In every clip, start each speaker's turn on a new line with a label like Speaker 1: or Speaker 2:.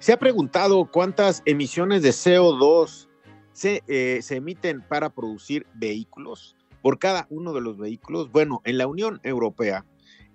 Speaker 1: Se ha preguntado cuántas emisiones de CO2 se, eh, se, emiten para producir vehículos por cada uno de los vehículos. Bueno, en la Unión Europea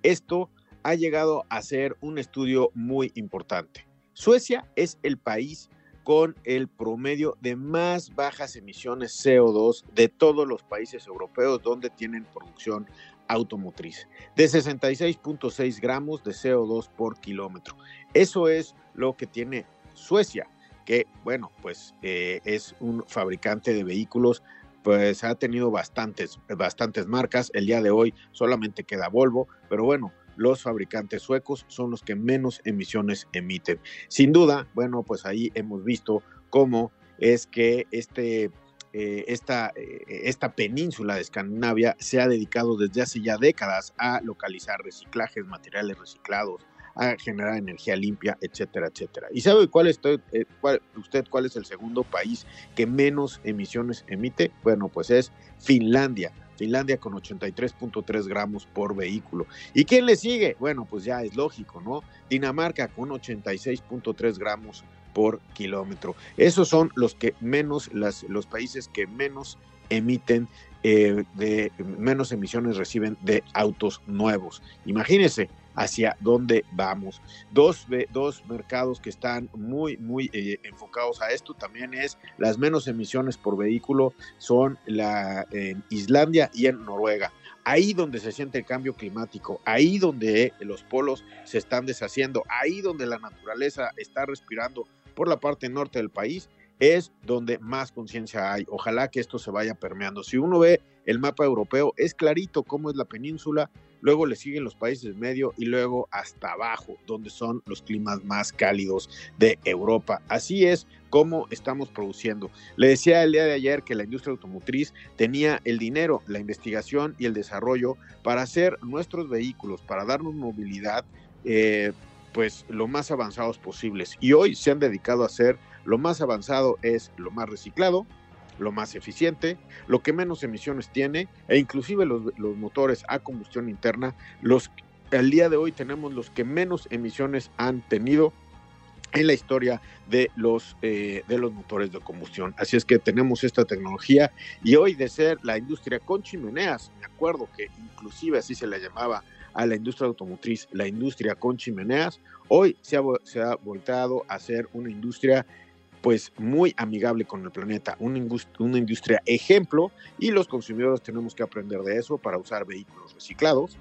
Speaker 1: esto ha llegado a ser un estudio muy importante. Suecia es el país con el promedio de más bajas emisiones CO2 de todos los países europeos donde tienen producción automotriz, de 66.6 gramos de CO2 por kilómetro. Eso es lo que tiene Suecia, que bueno, pues eh, es un fabricante de vehículos pues ha tenido bastantes, bastantes marcas. El día de hoy solamente queda Volvo, pero bueno, los fabricantes suecos son los que menos emisiones emiten. Sin duda, bueno, pues ahí hemos visto cómo es que este, eh, esta, eh, esta península de Escandinavia se ha dedicado desde hace ya décadas a localizar reciclajes, materiales reciclados, a generar energía limpia, etcétera, etcétera. ¿Y sabe cuál, estoy, eh, cuál, usted cuál es el segundo país que menos emisiones emite? Bueno, pues es Finlandia Finlandia con 83.3 gramos por vehículo. ¿Y quién le sigue? Bueno, pues ya es lógico, ¿no? Dinamarca con 86.3 gramos por kilómetro. Esos son los que menos, los países que menos emiten eh, de menos emisiones reciben de autos nuevos. Imagínense, hacia dónde vamos. Dos, dos mercados que están muy, muy eh, enfocados a esto también es las menos emisiones por vehículo son la, en Islandia y en Noruega. Ahí donde se siente el cambio climático, ahí donde los polos se están deshaciendo, ahí donde la naturaleza está respirando por la parte norte del país, es donde más conciencia hay. Ojalá que esto se vaya permeando. Si uno ve el mapa europeo, es clarito cómo es la península, luego le siguen los países medio y luego hasta abajo, donde son los climas más cálidos de Europa. Así es como estamos produciendo. Le decía el día de ayer que la industria automotriz tenía el dinero, la investigación y el desarrollo para hacer nuestros vehículos, para darnos movilidad. Eh, pues lo más avanzados posibles y hoy se han dedicado a hacer lo más avanzado es lo más reciclado, lo más eficiente, lo que menos emisiones tiene e inclusive los, motores a combustión interna, los al día de hoy tenemos los que menos emisiones han tenido en la historia de los, eh, de los motores de combustión. Así es que tenemos esta tecnología y hoy de ser la industria con chimeneas, me acuerdo que inclusive así se le llamaba a la industria automotriz, la industria con chimeneas, hoy se ha, se ha volteado a ser una industria pues muy amigable con el planeta, una industria, ejemplo y los consumidores tenemos que aprender de eso para usar vehículos reciclados.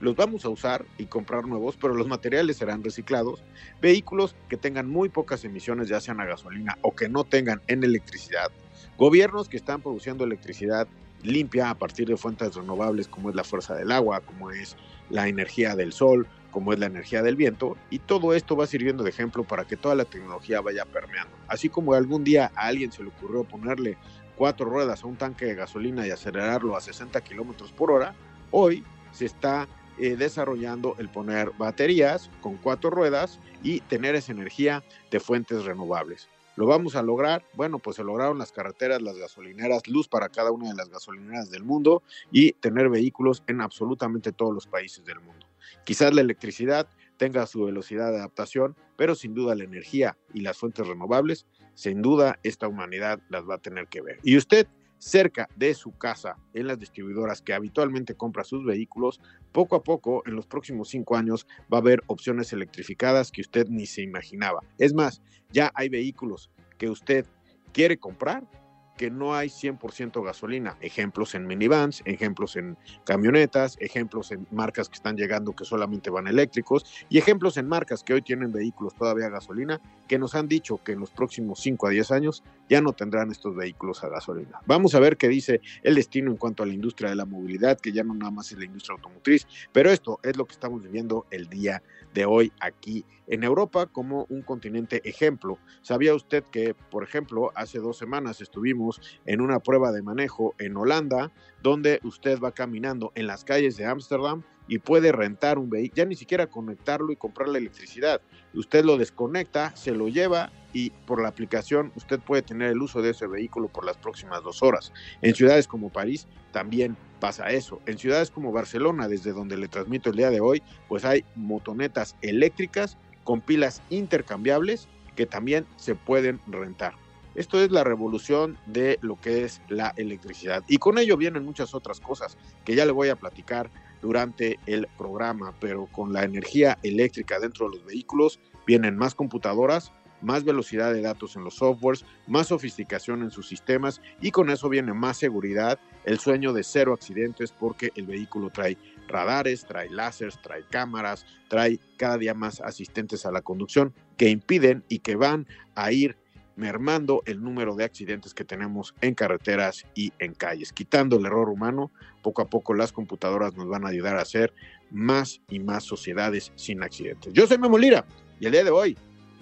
Speaker 1: Los vamos a usar y comprar nuevos, pero los materiales serán reciclados. Vehículos que tengan muy pocas emisiones, ya sean a gasolina o que no tengan en electricidad. Gobiernos que están produciendo electricidad limpia a partir de fuentes renovables como es la fuerza del agua, como es la energía del sol, como es la energía del viento, y todo esto va sirviendo de ejemplo para que toda la tecnología vaya permeando. Así como algún día a alguien se le ocurrió ponerle cuatro ruedas a un tanque de gasolina y acelerarlo a 60 kilómetros por hora, hoy se está eh, desarrollando el poner baterías con cuatro ruedas y tener esa energía de fuentes renovables. ¿Lo vamos a lograr? Bueno, pues se lograron las carreteras, las gasolineras, luz para cada una de las gasolineras del mundo y tener vehículos en absolutamente todos los países del mundo. Quizás la electricidad tenga su velocidad de adaptación, pero sin duda la energía y las fuentes renovables, sin duda esta humanidad las va a tener que ver. Y usted, cerca de su casa, en las distribuidoras que habitualmente compra sus vehículos, poco a poco, en los próximos cinco años, va a haber opciones electrificadas que usted ni se imaginaba. Es más, ya hay vehículos que usted quiere comprar que no hay 100% gasolina. Ejemplos en minivans, ejemplos en camionetas, ejemplos en marcas que están llegando que solamente van eléctricos y ejemplos en marcas que hoy tienen vehículos todavía a gasolina que nos han dicho que en los próximos 5 a 10 años ya no tendrán estos vehículos a gasolina. Vamos a ver qué dice el destino en cuanto a la industria de la movilidad, que ya no nada más es la industria automotriz, pero esto es lo que estamos viviendo el día de hoy aquí en Europa como un continente ejemplo. ¿Sabía usted que, por ejemplo, hace dos semanas estuvimos en una prueba de manejo en Holanda, donde usted va caminando en las calles de Ámsterdam y puede rentar un vehículo, ya ni siquiera conectarlo y comprar la electricidad. Usted lo desconecta, se lo lleva y por la aplicación usted puede tener el uso de ese vehículo por las próximas dos horas. En ciudades como París también pasa eso. En ciudades como Barcelona, desde donde le transmito el día de hoy, pues hay motonetas eléctricas con pilas intercambiables que también se pueden rentar. Esto es la revolución de lo que es la electricidad. Y con ello vienen muchas otras cosas que ya le voy a platicar durante el programa, pero con la energía eléctrica dentro de los vehículos vienen más computadoras, más velocidad de datos en los softwares, más sofisticación en sus sistemas y con eso viene más seguridad, el sueño de cero accidentes porque el vehículo trae radares, trae láseres, trae cámaras, trae cada día más asistentes a la conducción que impiden y que van a ir mermando el número de accidentes que tenemos en carreteras y en calles. Quitando el error humano, poco a poco las computadoras nos van a ayudar a hacer más y más sociedades sin accidentes. Yo soy Memo Lira y el día de hoy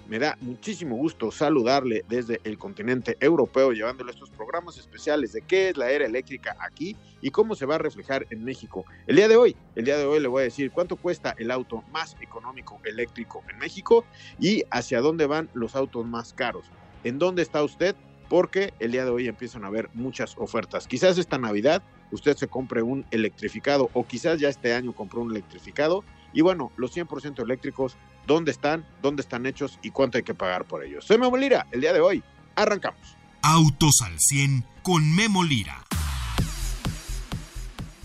Speaker 1: me da muchísimo gusto saludarle desde el continente europeo, llevándole estos programas especiales de qué es la era eléctrica aquí y cómo se va a reflejar en México. El día de hoy, el día de hoy le voy a decir cuánto cuesta el auto más económico eléctrico en México y hacia dónde van los autos más caros. ¿En dónde está usted? Porque el día de hoy empiezan a haber muchas ofertas. Quizás esta Navidad usted se compre un electrificado o quizás ya este año compró un electrificado. Y bueno, los 100% eléctricos dónde están, dónde están hechos y cuánto hay que pagar por ellos. Soy Memo Lira, el día de hoy. Arrancamos.
Speaker 2: Autos al 100 con Memo Lira.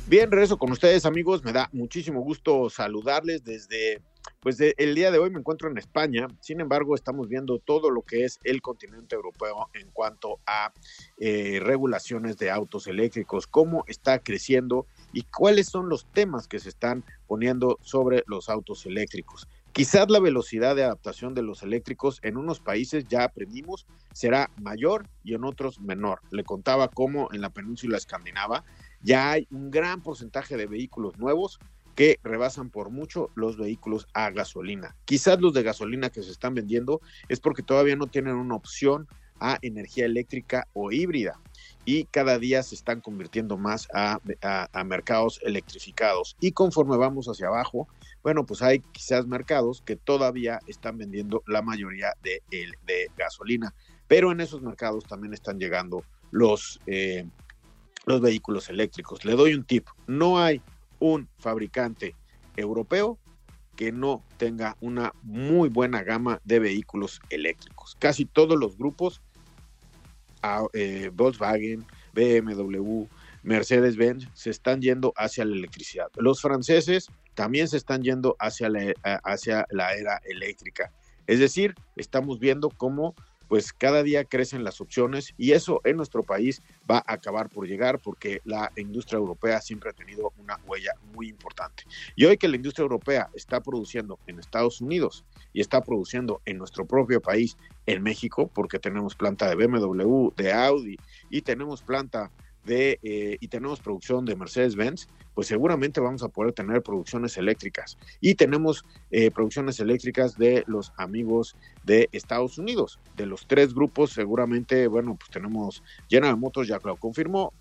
Speaker 1: Bien, regreso con ustedes amigos, me da muchísimo gusto saludarles desde, pues el día de hoy me encuentro en España, sin embargo estamos viendo todo lo que es el continente europeo en cuanto a eh, regulaciones de autos eléctricos, cómo está creciendo y cuáles son los temas que se están poniendo sobre los autos eléctricos. Quizás la velocidad de adaptación de los eléctricos en unos países ya aprendimos será mayor y en otros menor. Le contaba cómo en la península escandinava ya hay un gran porcentaje de vehículos nuevos que rebasan por mucho los vehículos a gasolina. Quizás los de gasolina que se están vendiendo es porque todavía no tienen una opción a energía eléctrica o híbrida y cada día se están convirtiendo más a, mercados electrificados. Y conforme vamos hacia abajo, bueno, pues hay quizás mercados que todavía están vendiendo la mayoría de, gasolina, pero en esos mercados también están llegando los, eh, los vehículos eléctricos. Le doy un tip, no hay un fabricante europeo que no tenga una muy buena gama de vehículos eléctricos. Casi todos los grupos eh, Volkswagen, BMW, Mercedes-Benz se están yendo hacia la electricidad. Los franceses también se están yendo hacia la, hacia la era eléctrica. Es decir, estamos viendo cómo pues cada día crecen las opciones y eso en nuestro país va a acabar por llegar porque la industria europea siempre ha tenido una huella muy importante. Y hoy que la industria europea está produciendo en Estados Unidos y está produciendo en nuestro propio país, en México, porque tenemos planta de BMW, de Audi y tenemos planta de, eh, y tenemos producción de Mercedes-Benz, pues seguramente vamos a poder tener producciones eléctricas. Y tenemos eh, producciones eléctricas de los amigos de Estados Unidos. De los tres grupos, seguramente, bueno, pues tenemos General Motors, ya lo confirmó,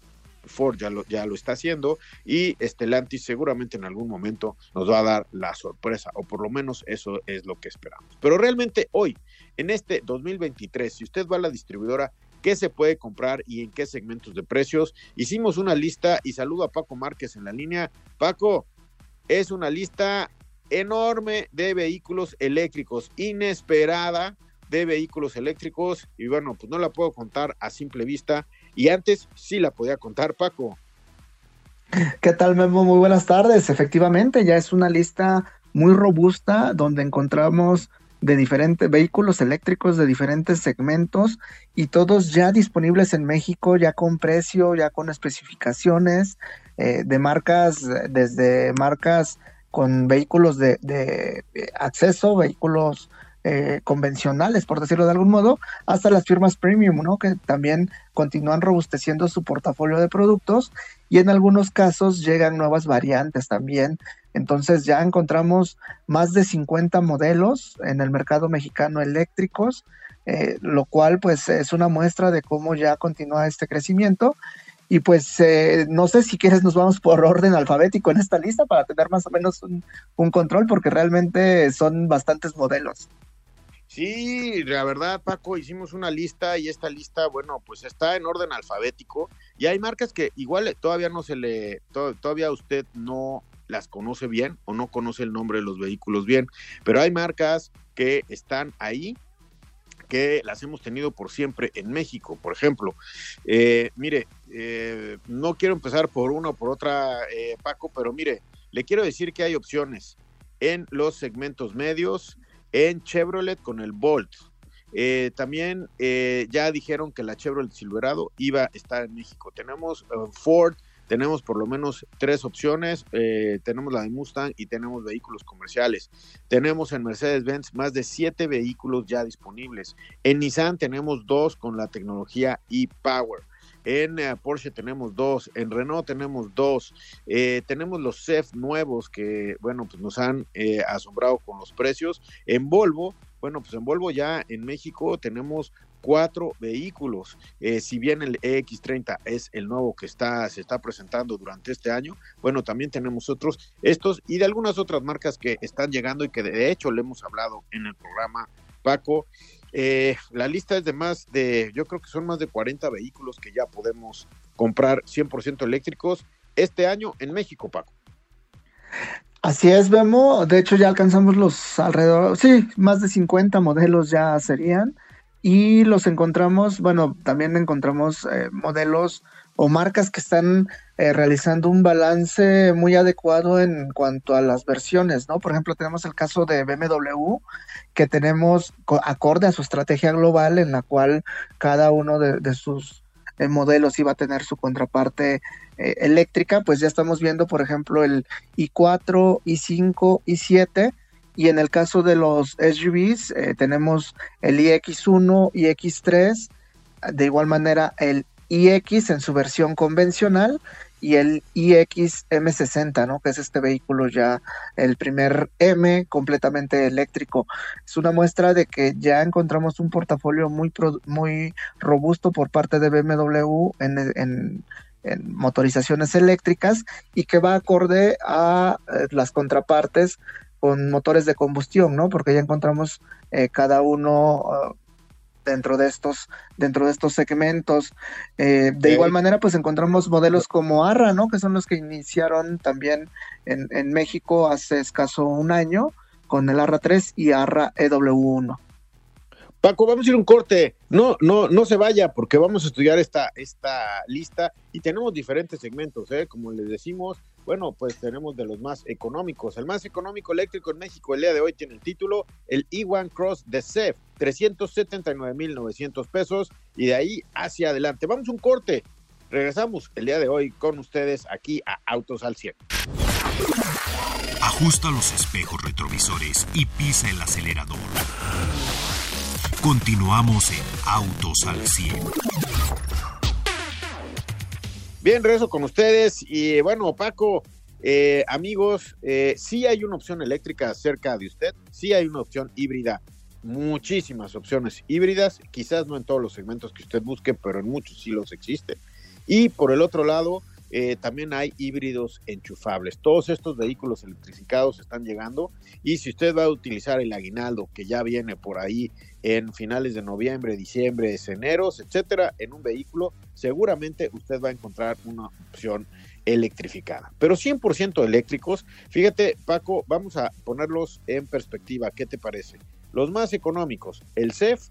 Speaker 1: Ford ya lo, ya lo está haciendo y Stellantis seguramente en algún momento nos va a dar la sorpresa, o por lo menos eso es lo que esperamos. Pero realmente hoy, en este 2023, si usted va a la distribuidora qué se puede comprar y en qué segmentos de precios. Hicimos una lista y saludo a Paco Márquez en la línea. Paco, es una lista enorme de vehículos eléctricos, inesperada de vehículos eléctricos y bueno, pues no la puedo contar a simple vista y antes sí la podía contar, Paco.
Speaker 3: ¿Qué tal, Memo? Muy buenas tardes. Efectivamente, ya es una lista muy robusta donde encontramos de diferentes vehículos eléctricos de diferentes segmentos y todos ya disponibles en México, ya con precio, ya con especificaciones eh, de marcas, desde marcas con vehículos de, de acceso, vehículos eh, convencionales, por decirlo de algún modo, hasta las firmas premium, ¿no? Que también continúan robusteciendo su portafolio de productos y en algunos casos llegan nuevas variantes también. Entonces ya encontramos más de 50 modelos en el mercado mexicano eléctricos, eh, lo cual pues es una muestra de cómo ya continúa este crecimiento. Y pues eh, no sé si quieres nos vamos por orden alfabético en esta lista para tener más o menos un control porque realmente son bastantes modelos.
Speaker 1: Sí, la verdad, Paco, hicimos una lista y esta lista, bueno, pues está en orden alfabético y hay marcas que igual todavía no se le, todavía usted no las conoce bien o no conoce el nombre de los vehículos bien, pero hay marcas que están ahí que las hemos tenido por siempre en México. Por ejemplo, eh, mire, eh, no quiero empezar por una o por otra, eh, Paco, pero mire, le quiero decir que hay opciones en los segmentos medios, en Chevrolet con el Bolt. También ya dijeron que la Chevrolet Silverado iba a estar en México. Tenemos Ford, tenemos por lo menos tres opciones. tenemos la de Mustang y tenemos vehículos comerciales. Tenemos en Mercedes-Benz más de siete vehículos ya disponibles. En Nissan tenemos dos con la tecnología e-Power. En eh, Porsche tenemos dos, en Renault tenemos dos, eh, tenemos los CEF nuevos que, bueno, pues nos han eh, asombrado con los precios. En Volvo, bueno, pues en Volvo ya en México tenemos cuatro vehículos. si bien el EX30 es el nuevo que está, se está presentando durante este año, bueno, también tenemos otros, estos y de algunas otras marcas que están llegando y que de hecho le hemos hablado en el programa, Paco. Eh, la lista es de más de, yo creo que son más de 40 vehículos que ya podemos comprar 100% eléctricos este año en México, Paco.
Speaker 3: Así es, Vemo. De hecho, ya alcanzamos los alrededor, sí, más de 50 modelos ya serían. Y los encontramos, bueno, también encontramos eh, modelos o marcas que están eh, realizando un balance muy adecuado en cuanto a las versiones, ¿no? Por ejemplo, tenemos el caso de BMW, que tenemos acorde a su estrategia global, en la cual cada uno de, sus eh, modelos iba a tener su contraparte eléctrica, pues ya estamos viendo, por ejemplo, el i4, i5, i7, y en el caso de los SUVs, tenemos el iX1, iX3, de igual manera el iX en su versión convencional y el iX M60, ¿no? Que es este vehículo ya, el primer M completamente eléctrico. Es una muestra de que ya encontramos un portafolio muy, muy robusto por parte de BMW en, motorizaciones eléctricas y que va acorde a eh, las contrapartes con motores de combustión, ¿no? Porque ya encontramos eh, cada uno uh, dentro de estos, dentro de estos segmentos. Eh, de igual manera, pues encontramos modelos como Arra, ¿no? Que son los que iniciaron también en, en México hace escaso un año con el Arra 3 y Arra EW1.
Speaker 1: Paco, vamos a ir un corte. No, no, no se vaya porque vamos a estudiar esta, esta lista y tenemos diferentes segmentos, ¿eh? Como les decimos, bueno, pues tenemos de los más económicos. El más económico eléctrico en México el día de hoy tiene el título, el E1 Cross de CEF, 379.900 pesos y de ahí hacia adelante. Vamos a un corte. Regresamos el día de hoy con ustedes aquí a Autos al 100.
Speaker 2: Ajusta los espejos retrovisores y pisa el acelerador Continuamos en Autos al 100.
Speaker 1: Bien, regreso con ustedes. Y bueno, Paco, eh, amigos, eh, sí hay una opción eléctrica cerca de usted, sí hay una opción híbrida, muchísimas opciones híbridas, quizás no en todos los segmentos que usted busque, pero en muchos sí los existe. Y por el otro lado, eh, también hay híbridos enchufables. Todos estos vehículos electrificados están llegando y si usted va a utilizar el aguinaldo que ya viene por ahí en finales de noviembre, diciembre, enero, etcétera, en un vehículo, seguramente usted va a encontrar una opción electrificada. Pero 100% eléctricos, fíjate Paco, vamos a ponerlos en perspectiva, ¿qué te parece? Los más económicos, el CEF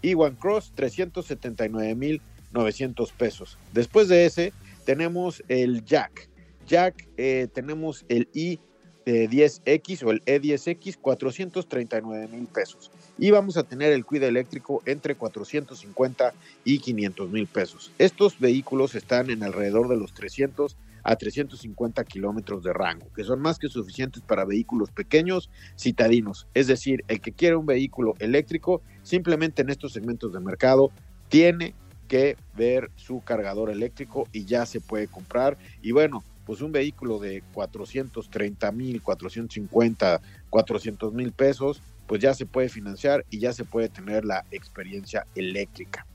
Speaker 1: y One Cross, 379.900 pesos. Después de ese, tenemos el Jack. Jack, eh, tenemos el i 10X o el E10X 439 mil pesos. Y vamos a tener el Cuida eléctrico entre 450 y 500 mil pesos. Estos vehículos están en alrededor de los 300 a 350 kilómetros de rango, que son más que suficientes para vehículos pequeños citadinos. Es decir, el que quiere un vehículo eléctrico, simplemente en estos segmentos de mercado, tiene que ver su cargador eléctrico y ya se puede comprar. Y bueno, pues un vehículo de 430 mil, 450, 400 mil pesos, pues ya se puede financiar y ya se puede tener la experiencia eléctrica.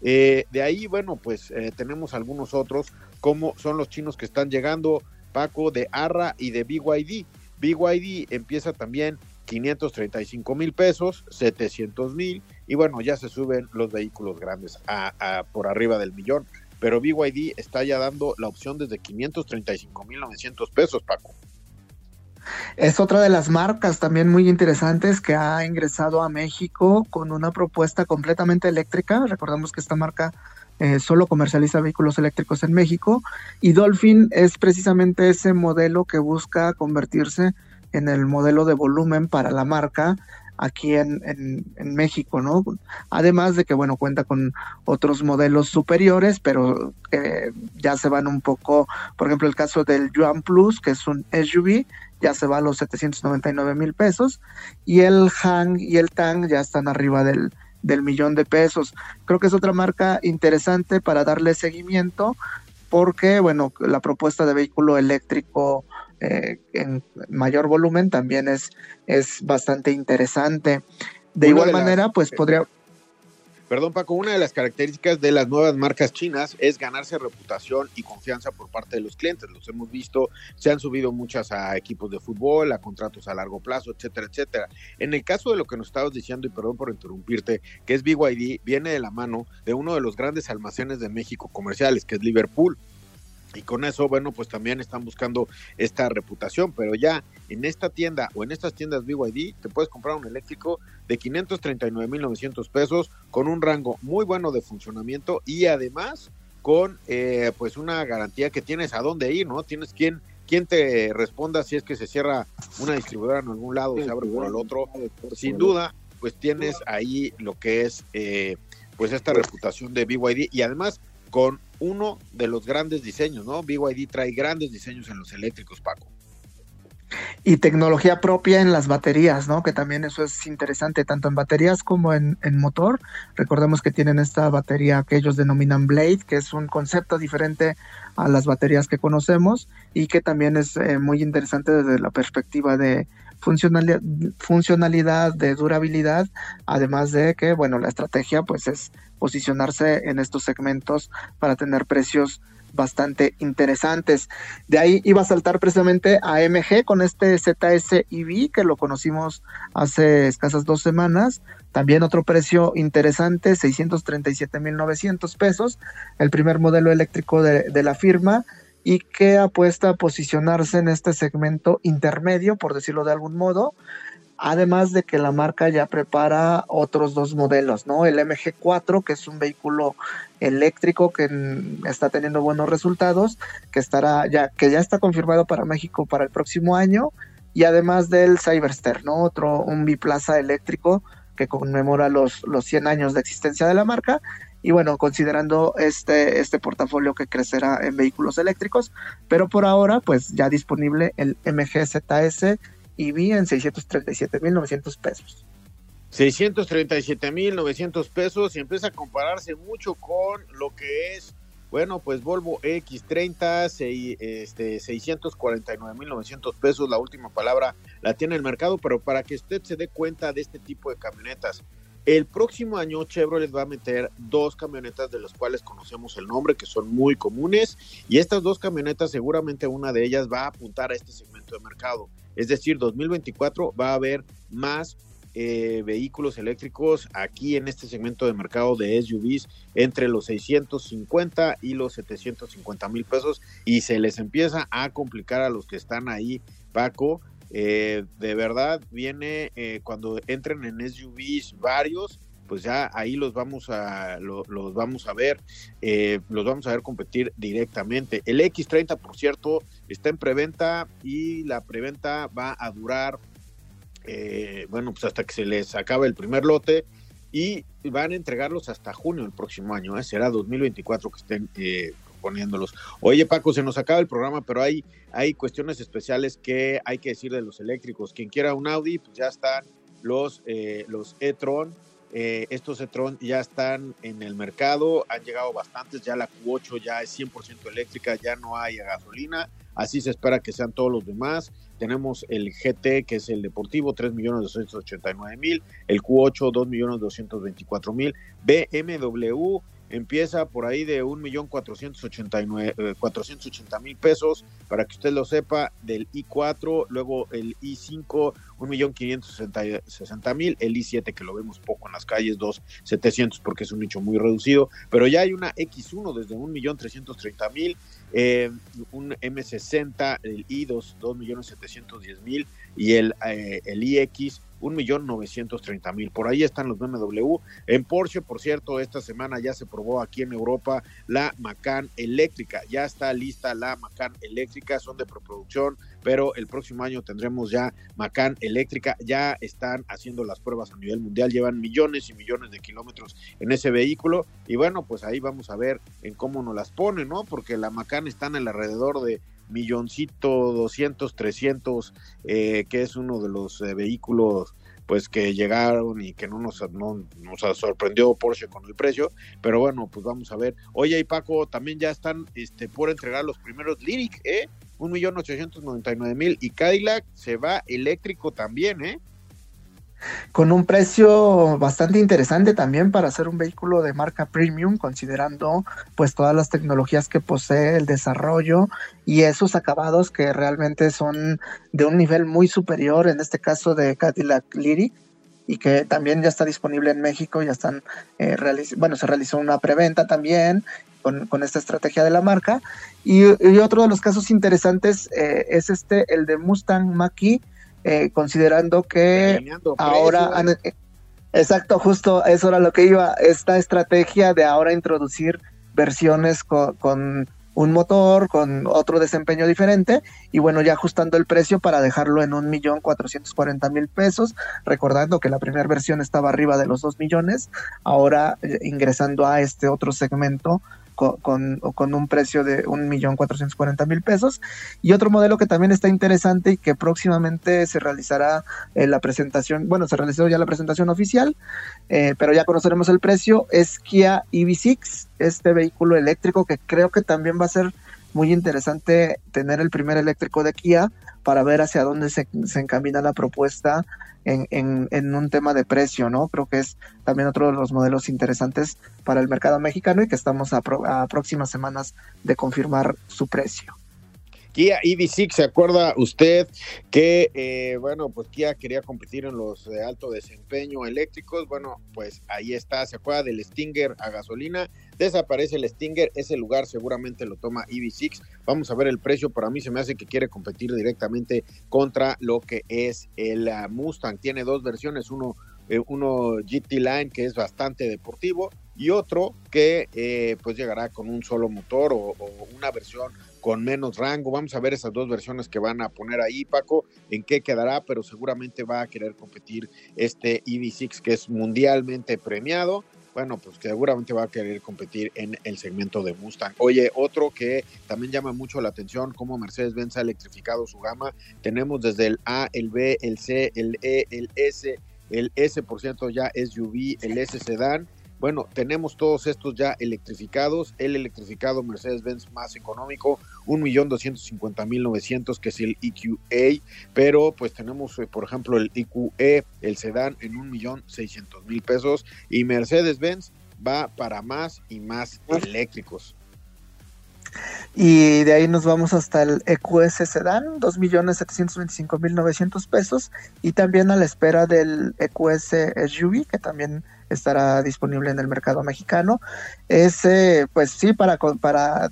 Speaker 1: Eh, de ahí, bueno, pues eh, tenemos algunos otros, como son los chinos que están llegando, Paco, de Arra y de BYD. BYD empieza también 535 mil pesos, 700 mil, y bueno, ya se suben los vehículos grandes por arriba del millón. Pero BYD está ya dando la opción desde 535 mil 900 pesos, Paco.
Speaker 3: Es otra de las marcas también muy interesantes que ha ingresado a México con una propuesta completamente eléctrica. Recordamos que esta marca eh, solo comercializa vehículos eléctricos en México y Dolphin es precisamente ese modelo que busca convertirse en el modelo de volumen para la marca aquí en, en, México, ¿no? Además de que, bueno, cuenta con otros modelos superiores, pero eh, ya se van un poco, por ejemplo, el caso del Yuan Plus, que es un SUV, ya se va a los 799 mil pesos, y el Hang y el Tang ya están arriba del, del millón de pesos. Creo que es otra marca interesante para darle seguimiento, porque, bueno, la propuesta de vehículo eléctrico eh, en mayor volumen también es, es bastante interesante. De igual manera, pues podría...
Speaker 1: Perdón Paco, una de las características de las nuevas marcas chinas es ganarse reputación y confianza por parte de los clientes. Los hemos visto, se han subido muchas a equipos de fútbol, a contratos a largo plazo, etcétera, etcétera. En el caso de lo que nos estabas diciendo, y perdón por interrumpirte, que es BYD, viene de la mano de uno de los grandes almacenes de México comerciales, que es Liverpool. Y con eso, bueno, pues también están buscando esta reputación, pero ya en esta tienda o en estas tiendas BYD te puedes comprar un eléctrico de 539.900 pesos con un rango muy bueno de funcionamiento y además con eh, pues una garantía que tienes a dónde ir, ¿no? Tienes quien, quien te responda si es que se cierra una distribuidora en algún lado, se abre por el otro. Sin duda, pues tienes ahí lo que es eh, pues esta reputación de BYD y además con uno de los grandes diseños, ¿no? BYD trae grandes diseños en los eléctricos, Paco.
Speaker 3: Y tecnología propia en las baterías, ¿no? Que también eso es interesante, tanto en baterías como en, motor. Recordemos que tienen esta batería que ellos denominan Blade, que es un concepto diferente a las baterías que conocemos y que también es eh, muy interesante desde la perspectiva de funcionalidad, de durabilidad, además de que, bueno, la estrategia pues es posicionarse en estos segmentos para tener precios bastante interesantes. De ahí iba a saltar precisamente a MG con este ZS EV que lo conocimos hace escasas dos semanas. También otro precio interesante, 637.900 pesos, el primer modelo eléctrico de, de la firma y que apuesta a posicionarse en este segmento intermedio, por decirlo de algún modo, Además de que la marca ya prepara otros dos modelos, ¿no? El MG4, que es un vehículo eléctrico que está teniendo buenos resultados, que estará ya, que ya está confirmado para México para el próximo año, y además del Cyberster, ¿no? Otro, un biplaza eléctrico que conmemora los, los 100 años de existencia de la marca. Y bueno, considerando este, este portafolio que crecerá en vehículos eléctricos, pero por ahora, pues ya disponible el MG ZS y vi en 637.900 pesos.
Speaker 1: 637.900 pesos y empieza a compararse mucho con lo que es, bueno, pues Volvo X30, este, 649.900 pesos, la última palabra la tiene el mercado, pero para que usted se dé cuenta de este tipo de camionetas, el próximo año Chevrolet va a meter dos camionetas de las cuales conocemos el nombre, que son muy comunes, y estas dos camionetas seguramente una de ellas va a apuntar a este segmento de mercado. Es decir, 2024 va a haber más eh, vehículos eléctricos aquí en este segmento de mercado de SUVs entre los 650 y los 750 mil pesos y se les empieza a complicar a los que están ahí, Paco. Eh, de verdad viene eh, cuando entren en SUVs varios, pues ya ahí los vamos a, los vamos a ver, eh, los vamos a ver competir directamente. El X30, por cierto, está en preventa y la preventa va a durar, eh, bueno, pues hasta que se les acabe el primer lote y van a entregarlos hasta junio del próximo año, ¿eh? será 2024 que estén eh, poniéndolos. Oye Paco, se nos acaba el programa, pero hay, hay cuestiones especiales que hay que decir de los eléctricos. Quien quiera un Audi, pues ya están los, eh, los e-tron. Eh, estos e-tron ya están en el mercado, han llegado bastantes, ya la Q8 ya es 100% eléctrica, ya no hay gasolina, así se espera que sean todos los demás. Tenemos el GT, que es el deportivo, 3.289.000, el Q8, 2.224.000, BMW empieza por ahí de un millón cuatrocientos ochenta mil pesos, para que usted lo sepa, del I4, luego el I5, un millón sesenta mil, el I7 que lo vemos poco en las calles, dos setecientos porque es un nicho muy reducido, pero ya hay una X1 desde un millón trescientos treinta mil, eh, un M60, el I2, dos millones setecientos diez mil, y el, eh, el IX un millón novecientos treinta mil. Por ahí están los BMW. En Porsche, por cierto, esta semana ya se probó aquí en Europa la Macan eléctrica. Ya está lista la Macan eléctrica, son de preproducción, pero el próximo año tendremos ya Macan eléctrica. Ya están haciendo las pruebas a nivel mundial, llevan millones y millones de kilómetros en ese vehículo. Y bueno, pues ahí vamos a ver en cómo nos las ponen, ¿no? Porque la Macan está en el alrededor de milloncito 200, 300, eh, que es uno de los eh, vehículos pues que llegaron y que no nos, no, nos sorprendió Porsche con el precio, pero bueno, pues vamos a ver. Oye, y Paco, también ya están este, por entregar los primeros Lyric, ¿eh? Un millón ochocientos noventa y nueve mil y Cadillac se va eléctrico también, ¿eh?
Speaker 3: con un precio bastante interesante también para ser un vehículo de marca premium, considerando pues todas las tecnologías que posee, el desarrollo y esos acabados que realmente son de un nivel muy superior, en este caso de Cadillac Lyric y que también ya está disponible en México, ya están, eh, bueno, se realizó una preventa también con, con, esta estrategia de la marca. Y, otro de los casos interesantes eh, es este, el de Mustang Mach-E, eh, considerando que ahora... Eh, exacto, justo eso era lo que iba, esta estrategia de ahora introducir versiones con, un motor, con otro desempeño diferente, y bueno, ya ajustando el precio para dejarlo en un millón cuatrocientos cuarenta mil pesos, recordando que la primera versión estaba arriba de los dos millones, ahora eh, ingresando a este otro segmento con, con, un precio de un millón cuatrocientos cuarenta mil pesos. Y otro modelo que también está interesante y que próximamente se realizará en la presentación, bueno, se realizó ya la presentación oficial, eh, pero ya conoceremos el precio, es Kia EV6, este vehículo eléctrico que creo que también va a ser muy interesante tener el primer eléctrico de Kia para ver hacia dónde se, se encamina la propuesta en, en, un tema de precio, ¿no? Creo que es también otro de los modelos interesantes para el mercado mexicano y que estamos a, a próximas semanas de confirmar su precio.
Speaker 1: Kia EV6, ¿se acuerda usted que, eh, bueno, pues Kia quería competir en los de alto desempeño eléctricos? Bueno, pues ahí está, ¿se acuerda del Stinger a gasolina? Desaparece el Stinger, ese lugar seguramente lo toma EV6. Vamos a ver el precio, para mí se me hace que quiere competir directamente contra lo que es el ah, Mustang. Tiene dos versiones, uno, eh, uno GT Line que es bastante deportivo y otro que eh, pues llegará con un solo motor o una versión con menos rango. Vamos a ver esas dos versiones que van a poner ahí, Paco, en qué quedará, pero seguramente va a querer competir este EV6 que es mundialmente premiado. Bueno, pues seguramente va a querer competir en el segmento de Mustang. Oye, otro que también llama mucho la atención, como Mercedes-Benz ha electrificado su gama. Tenemos desde el A, el B, el C, el E, el S, el S por cierto ya SUV, el S sedán bueno, tenemos todos estos ya electrificados. El electrificado Mercedes-Benz más económico, 1.250.900, que es el EQA, pero pues tenemos, eh, por ejemplo, el EQE, el sedán, en 1.600.000 pesos. Y Mercedes-Benz va para más y más eléctricos.
Speaker 3: Y de ahí nos vamos hasta el EQS Sedan, 2.725.900 pesos. Y también a la espera del EQS SUV, que también estará disponible en el mercado mexicano. Ese, pues sí, para, para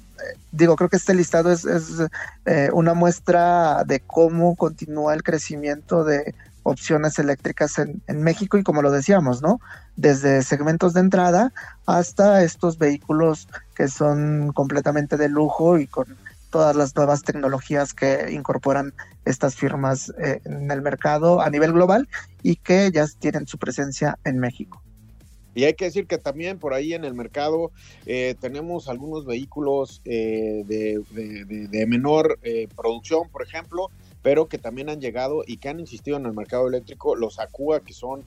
Speaker 3: digo, creo que este listado es, es eh, una muestra de cómo continúa el crecimiento de, opciones eléctricas en, en, México y como lo decíamos, ¿no? Desde segmentos de entrada hasta estos vehículos que son completamente de lujo y con todas las nuevas tecnologías que incorporan estas firmas eh, en el mercado a nivel global y que ya tienen su presencia en México.
Speaker 1: Y hay que decir que también por ahí en el mercado eh, tenemos algunos vehículos eh, de, menor producción, por ejemplo, pero que también han llegado y que han insistido en el mercado eléctrico, los Acua, que son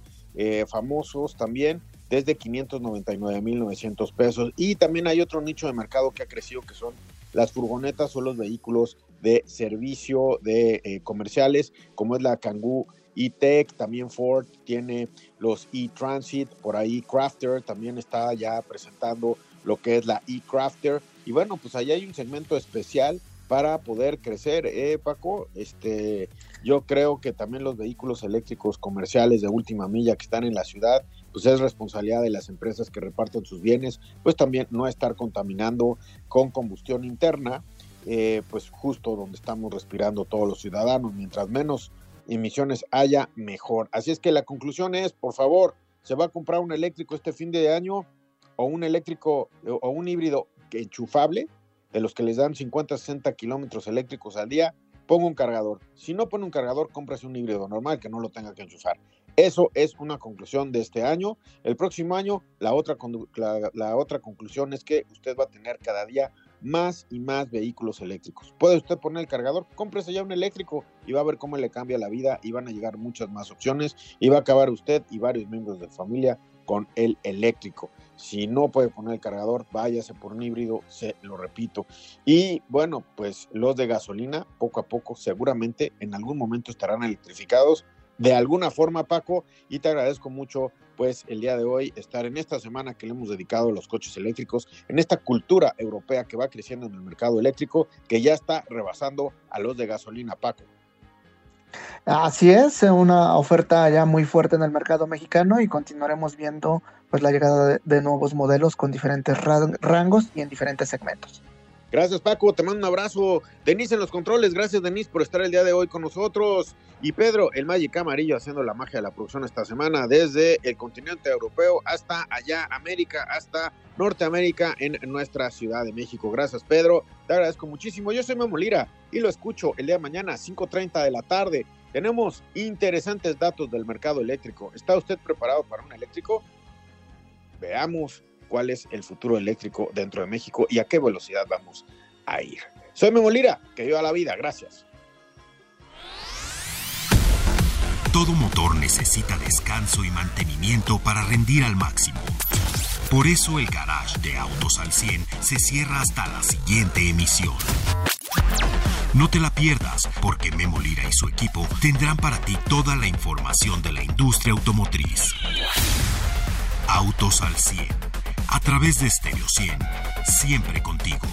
Speaker 1: famosos también, desde 599.900 pesos. Y también hay otro nicho de mercado que ha crecido, que son las furgonetas son los vehículos de servicio de eh, comerciales, como es la Kangoo E-Tech, también Ford tiene los E-Transit, por ahí Crafter también está ya presentando lo que es la E-Crafter. Y bueno, pues ahí hay un segmento especial para poder crecer, ¿eh, Paco? Este, yo creo que también los vehículos eléctricos comerciales de última milla que están en la ciudad pues es responsabilidad de las empresas que reparten sus bienes, pues también no estar contaminando con combustión interna, eh, pues justo donde estamos respirando todos los ciudadanos, mientras menos emisiones haya, mejor. Así es que la conclusión es, por favor, se va a comprar un eléctrico este fin de año o un eléctrico o un híbrido enchufable, de los que les dan 50, 60 kilómetros eléctricos al día, ponga un cargador. Si no pone un cargador, cómprase un híbrido normal que no lo tenga que enchufar. Eso es una conclusión de este año. El próximo año, la otra, conclusión es que usted va a tener cada día más y más vehículos eléctricos. Puede usted poner el cargador, cómprese ya un eléctrico y va a ver cómo le cambia la vida y van a llegar muchas más opciones y va a acabar usted y varios miembros de familia con el eléctrico. Si no puede poner el cargador, váyase por un híbrido, se lo repito. Y bueno, pues los de gasolina, poco a poco, seguramente en algún momento estarán electrificados de alguna forma, Paco, y te agradezco mucho, pues, el día de hoy estar en esta semana que le hemos dedicado a los coches eléctricos, en esta cultura europea que va creciendo en el mercado eléctrico, que ya está rebasando a los de gasolina, Paco.
Speaker 3: Así es, una oferta ya muy fuerte en el mercado mexicano y continuaremos viendo pues la llegada de, nuevos modelos con diferentes rangos y en diferentes segmentos.
Speaker 1: Gracias Paco, te mando un abrazo. Denise en los controles, gracias Denise por estar el día de hoy con nosotros. Y Pedro, el Magic Amarillo haciendo la magia de la producción esta semana desde el continente europeo hasta allá, América, hasta Norteamérica en nuestra Ciudad de México. Gracias Pedro, te agradezco muchísimo. Yo soy Memo Lira y lo escucho el día de mañana, 5.30 de la tarde. Tenemos interesantes datos del mercado eléctrico. ¿Está usted preparado para un eléctrico? Veamos cuál es el futuro eléctrico dentro de México y a qué velocidad vamos a ir. Soy Memo Lira, que viva la vida, gracias.
Speaker 2: Todo motor necesita descanso y mantenimiento para rendir al máximo. Por eso el garage de Autos al 100 se cierra hasta la siguiente emisión. No te la pierdas, porque Memo Lira y su equipo tendrán para ti toda la información de la industria automotriz. Autos al 100 a través de Stereo 100, siempre contigo.